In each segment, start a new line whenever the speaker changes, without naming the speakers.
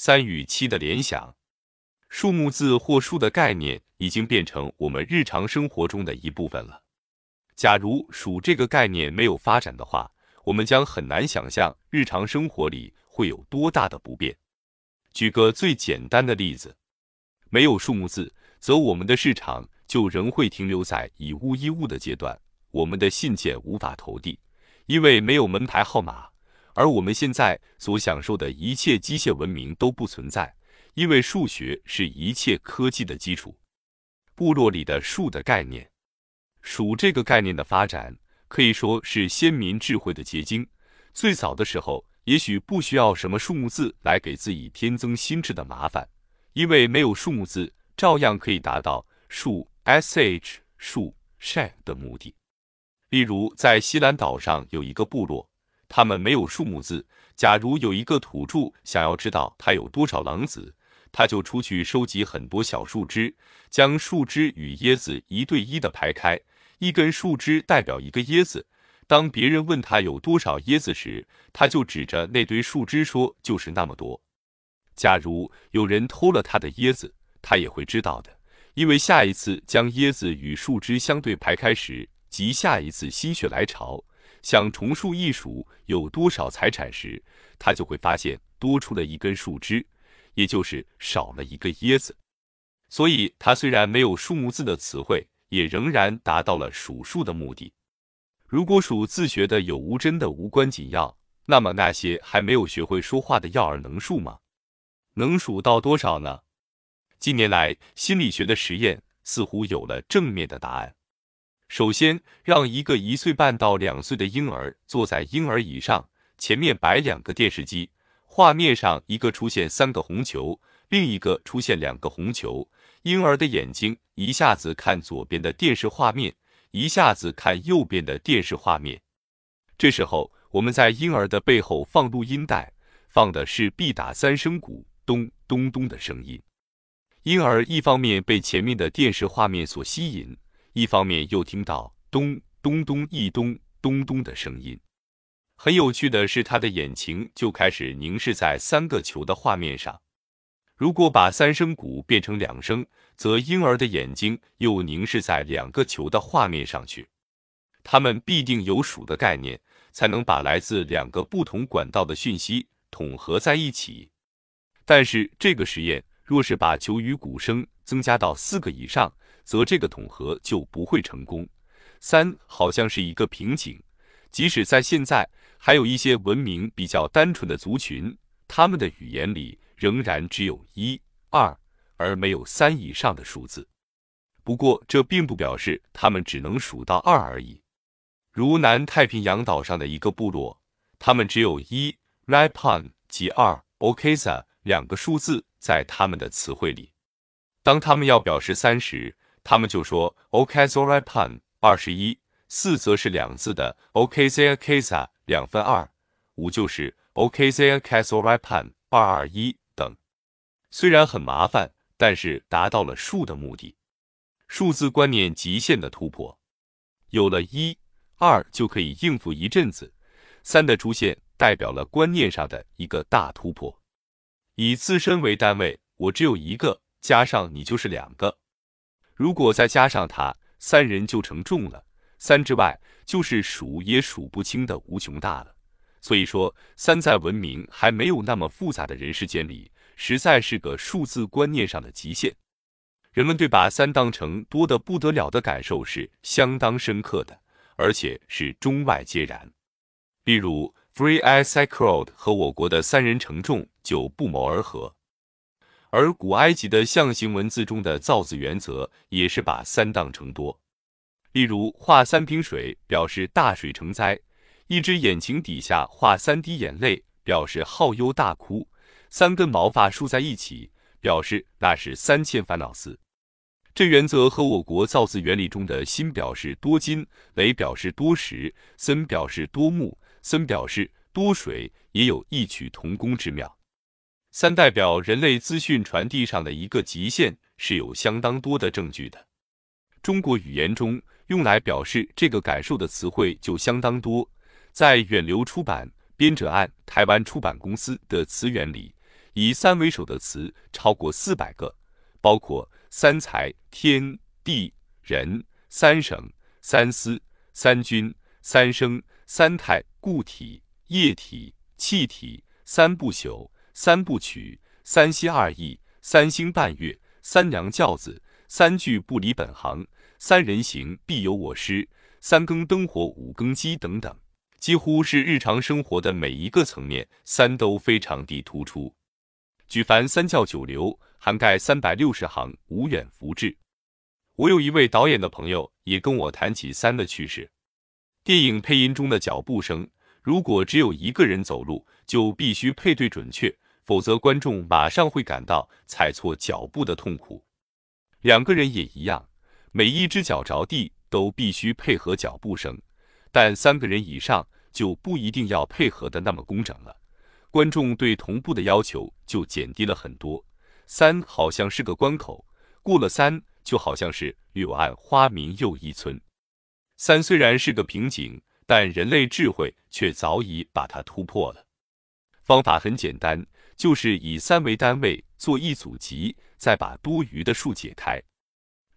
三与七的联想。数目字或数的概念已经变成我们日常生活中的一部分了。假如数这个概念没有发展的话，我们将很难想象日常生活里会有多大的不便。举个最简单的例子，没有数目字，则我们的市场就仍会停留在以物易物的阶段，我们的信件无法投递，因为没有门牌号码，而我们现在所享受的一切机械文明都不存在。因为数学是一切科技的基础，部落里的数的概念，数这个概念的发展可以说是先民智慧的结晶。最早的时候，也许不需要什么数目字来给自己添增心智的麻烦，因为没有数目字，照样可以达到数 sh 数 sh 的目的。例如，在西兰岛上有一个部落，他们没有数目字。假如有一个土著想要知道他有多少狼子，他就出去收集很多小树枝，将树枝与椰子一对一的排开，一根树枝代表一个椰子。当别人问他有多少椰子时，他就指着那堆树枝说：“就是那么多。”假如有人偷了他的椰子，他也会知道的，因为下一次将椰子与树枝相对排开时，即下一次心血来潮想重数一数有多少财产时，他就会发现多出了一根树枝。也就是少了一个椰子，所以他虽然没有数目字的词汇，也仍然达到了数数的目的。如果数字学的有无真的无关紧要，那么那些还没有学会说话的幼儿能数吗？能数到多少呢？近年来，心理学的实验似乎有了正面的答案。首先，让一个一岁半到两岁的婴儿坐在婴儿椅上，前面摆两个电视机。画面上一个出现三个红球，另一个出现两个红球。婴儿的眼睛一下子看左边的电视画面，一下子看右边的电视画面。这时候，我们在婴儿的背后放录音带，放的是必打三声鼓，咚咚咚的声音。婴儿一方面被前面的电视画面所吸引，一方面又听到咚咚咚一咚咚咚的声音。很有趣的是，他的眼睛就开始凝视在三个球的画面上。如果把三声鼓变成两声，则婴儿的眼睛又凝视在两个球的画面上去。他们必定有数的概念，才能把来自两个不同管道的讯息统合在一起。但是这个实验若是把球与鼓声增加到四个以上，则这个统合就不会成功。三好像是一个瓶颈，即使在现在。还有一些文明比较单纯的族群，他们的语言里仍然只有一、二，而没有三以上的数字。不过，这并不表示他们只能数到二而已。如南太平洋岛上的一个部落，他们只有一 “rapon” 及二 （okasa） 两个数字在他们的词汇里。当他们要表示三时，他们就说 “okazorapan”，二十一。四则是两字的 “okza kasa” 两分二，五就是 “okza kasorapan” 二二一等。虽然很麻烦，但是达到了数的目的。数字观念极限的突破，有了一二就可以应付一阵子。三的出现代表了观念上的一个大突破。以自身为单位，我只有一个，加上你就是两个。如果再加上他，三人就成众了。三之外，就是数也数不清的无穷大了。所以说，三在文明还没有那么复杂的人世间里，实在是个数字观念上的极限。人们对把三当成多得不得了的感受是相当深刻的，而且是中外皆然。例如，Free Isaac 和我国的三人承重就不谋而合，而古埃及的象形文字中的造字原则也是把三当成多。例如画三瓶水，表示大水成灾；一只眼睛底下画三滴眼泪，表示好忧大哭；三根毛发竖在一起，表示那是三千烦恼丝。这原则和我国造字原理中的辛表示多金，雷表示多石，森表示多木，森表示多水，也有异曲同工之妙。三代表人类资讯传递上的一个极限，是有相当多的证据的。中国语言中。用来表示这个感受的词汇就相当多，在远流出版编者按台湾出版公司的词源里，以三为首的词超过四百个，包括三才、天地人、三省、三司、三军、三生、三态、固体、液体、气体、三不朽、三部曲、三息二意、三星半月、三娘教子、三句不离本行、三人行必有我师、三更灯火五更鸡等等。几乎是日常生活的每一个层面，三都非常地突出。举凡三教九流，涵盖三百六十行，无远弗至。我有一位导演的朋友也跟我谈起三的趣事。电影配音中的脚步声，如果只有一个人走路，就必须配对准确，否则观众马上会感到踩错脚步的痛苦。两个人也一样，每一只脚着地都必须配合脚步声。但三个人以上就不一定要配合的那么工整了，观众对同步的要求就减低了很多。三好像是个关口，过了三就好像是柳暗花明又一村。三虽然是个瓶颈，但人类智慧却早已把它突破了。方法很简单，就是以三为单位做一组集，再把多余的数解开。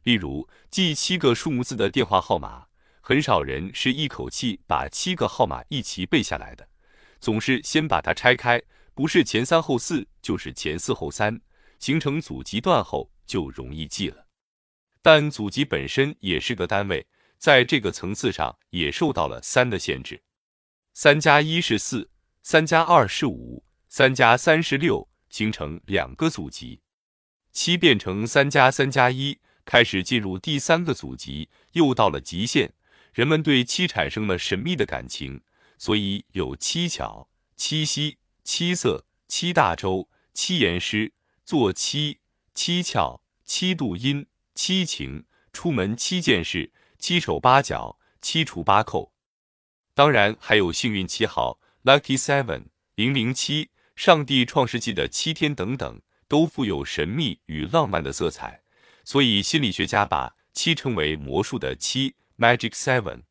例如记七个数目字的电话号码。很少人是一口气把七个号码一起背下来的，总是先把它拆开，不是前三后四，就是前四后三，形成组集段后就容易记了。但祖籍本身也是个单位，在这个层次上也受到了三的限制。三加一是四，三加二是五，三加三是六，形成两个祖籍。七变成三加三加一，开始进入第三个祖籍，又到了极限。人们对七产生了神秘的感情，所以有七巧、七夕、七色、七大洲、七言诗、做七、七窍、七度音、七情、出门七件事、七手八脚、七除八扣。当然还有幸运七号 （Lucky Seven）、零零七、上帝创世纪的七天等等，都富有神秘与浪漫的色彩。所以心理学家把七称为魔术的七。Magic Seven，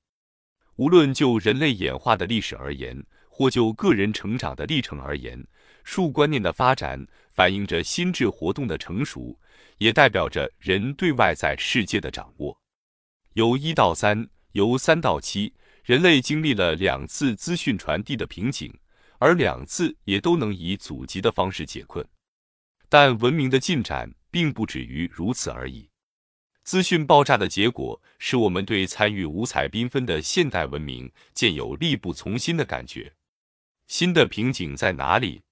无论就人类演化的历史而言，或就个人成长的历程而言，数观念的发展反映着心智活动的成熟，也代表着人对外在世界的掌握。由一到三，由三到七，人类经历了两次资讯传递的瓶颈，而两次也都能以祖籍的方式解困。但文明的进展并不止于如此而已。资讯爆炸的结果，使我们对参与五彩缤纷的现代文明渐有力不从心的感觉。新的瓶颈在哪里？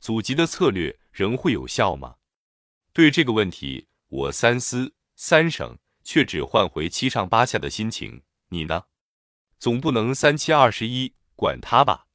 祖籍的策略仍会有效吗？对这个问题，我三思三省，却只换回七上八下的心情。你呢？总不能三七二十一，管他吧。